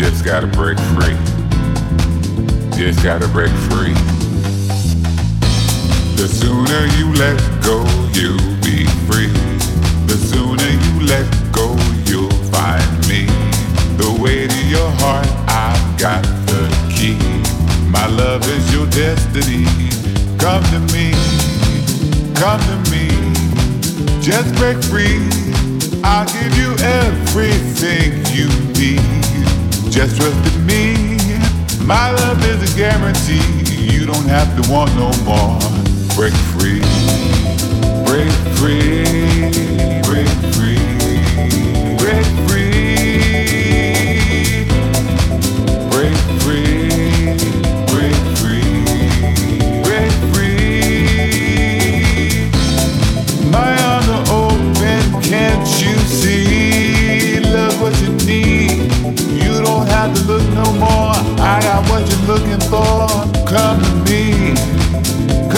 just gotta break free. Just gotta break free. The sooner you let go, you'll be free. The sooner you let go, you'll find me. The way to your heart, I've got the key. My love is your destiny. Come to me, come to me. Just break free. I'll give you everything you need. Just trust in me. My love is a guarantee. You don't have to want no more. Break free, break free, break free,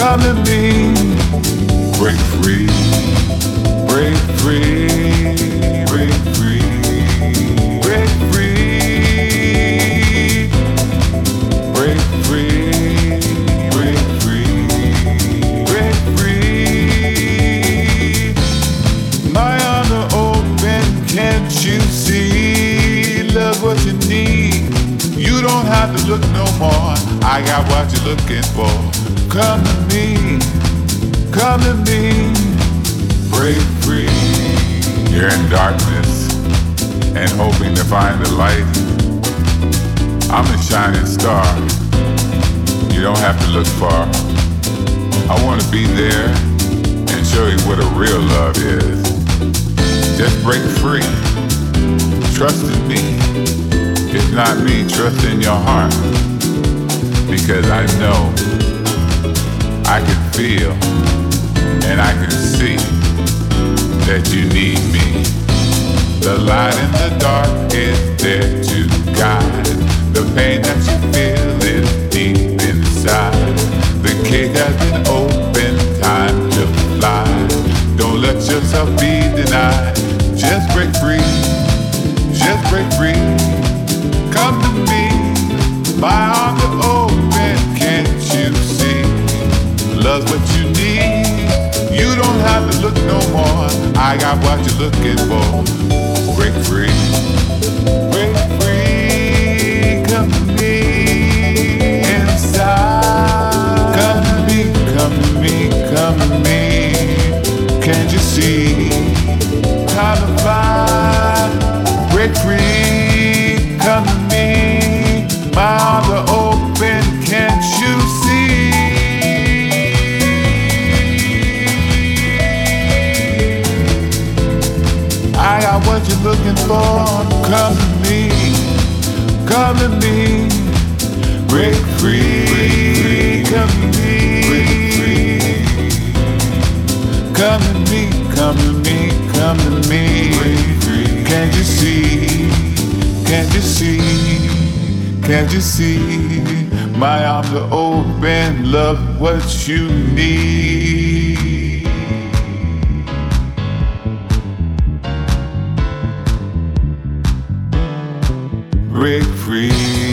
come to me. Break free, break free, break free, break free, break free, break free, break free. My are open, can't you see? Look what you need. You don't have to look no more. I got what you're looking for. Come to me, come to me, break free. You're in darkness and hoping to find the light. I'm a shining star. You don't have to look far. I want to be there and show you what a real love is. Just break free. Trust in me. It's not me, trust in your heart. Because I know, I can feel, and I can see that you need me. The light in the dark is there to guide. The pain that you feel is deep inside. The cage has been opened, time to fly. Don't let yourself be denied. Just break free, I got what you're looking for. Break free, break free. Come to me inside. Come to me, come to me, come to me. Can't you see? Time to fly. Break free, looking for. Come to me, come to me. Break free, come to me. Come to me, come to me, come to me. Can't you see? Can't you see? Can't you see? My arms are open, love what you need. Break free,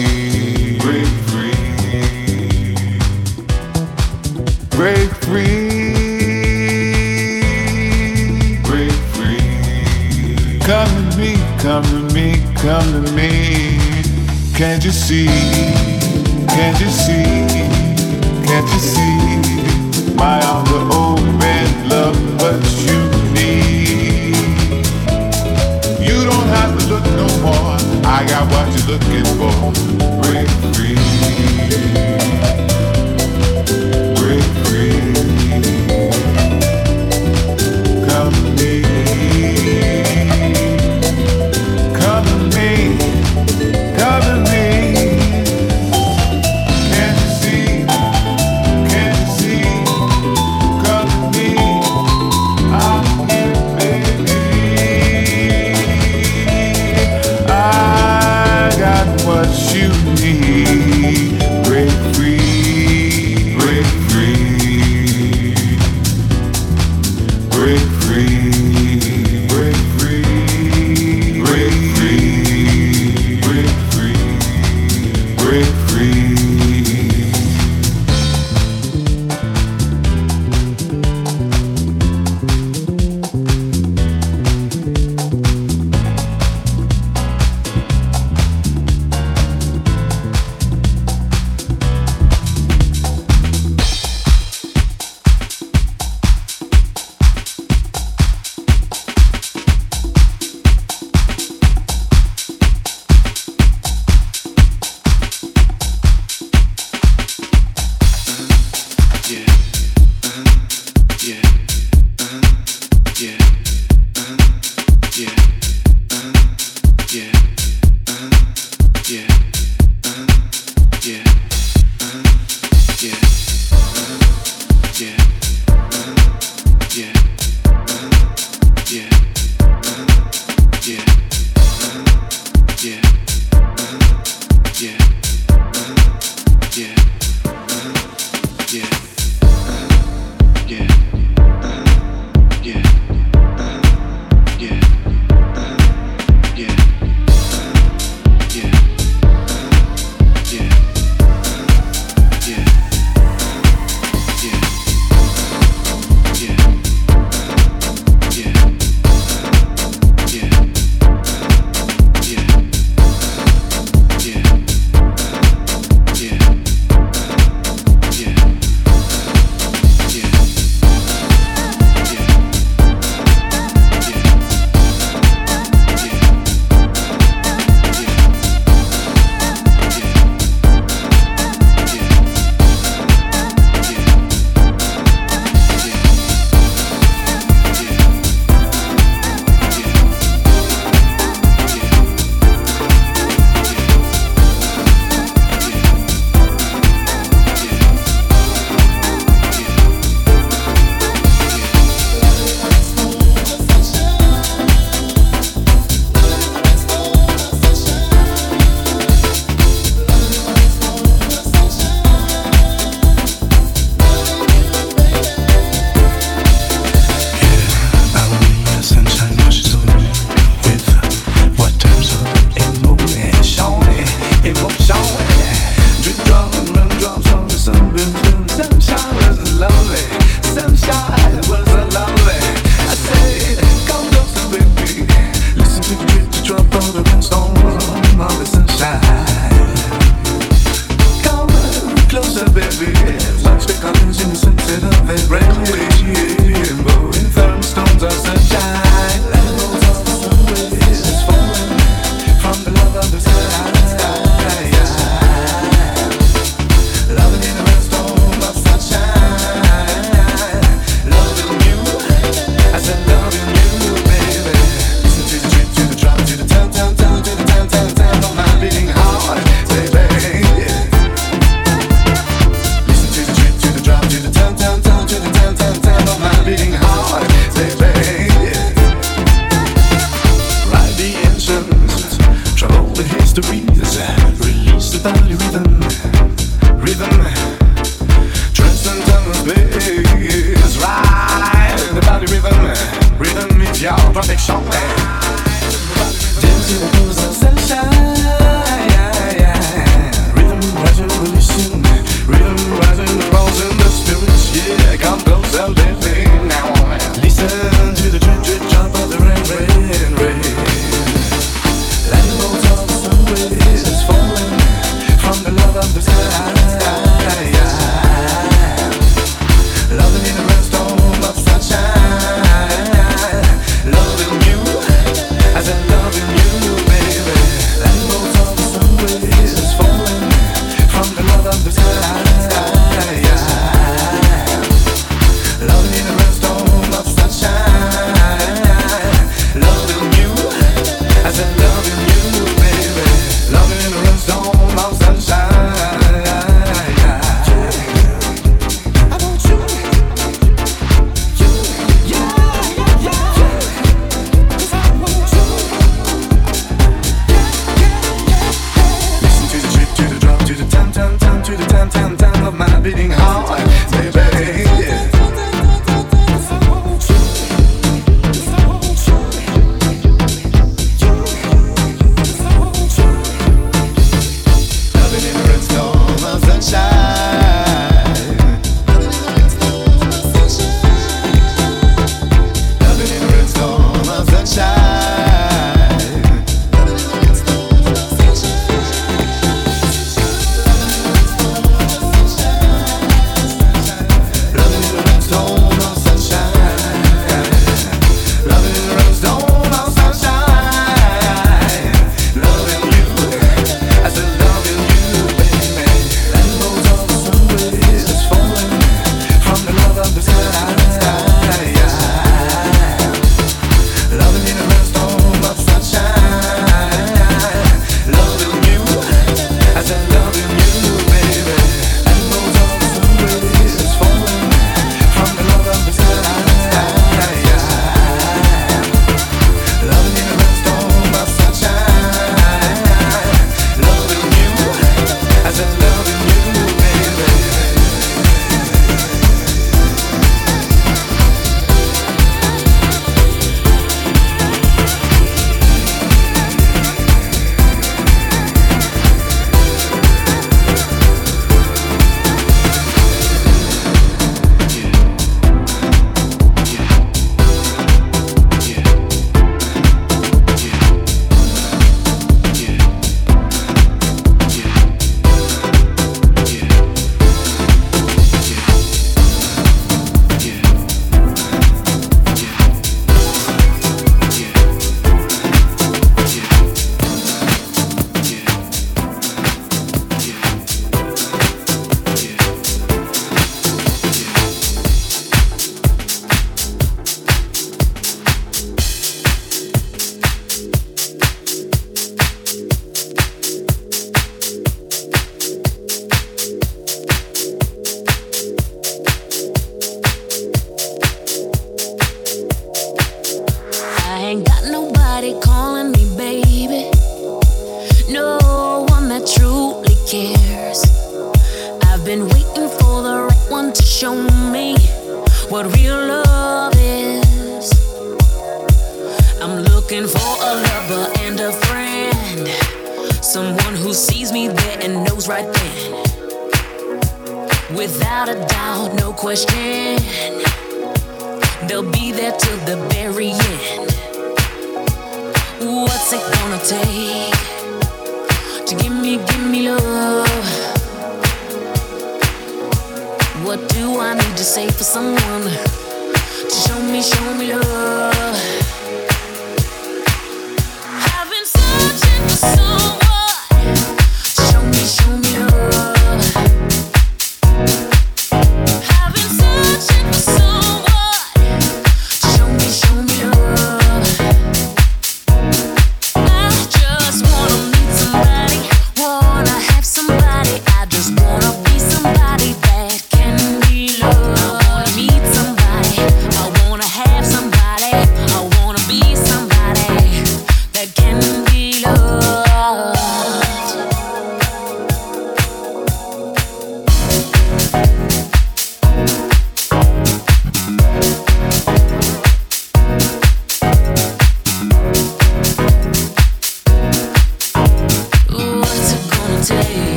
show me, show me love?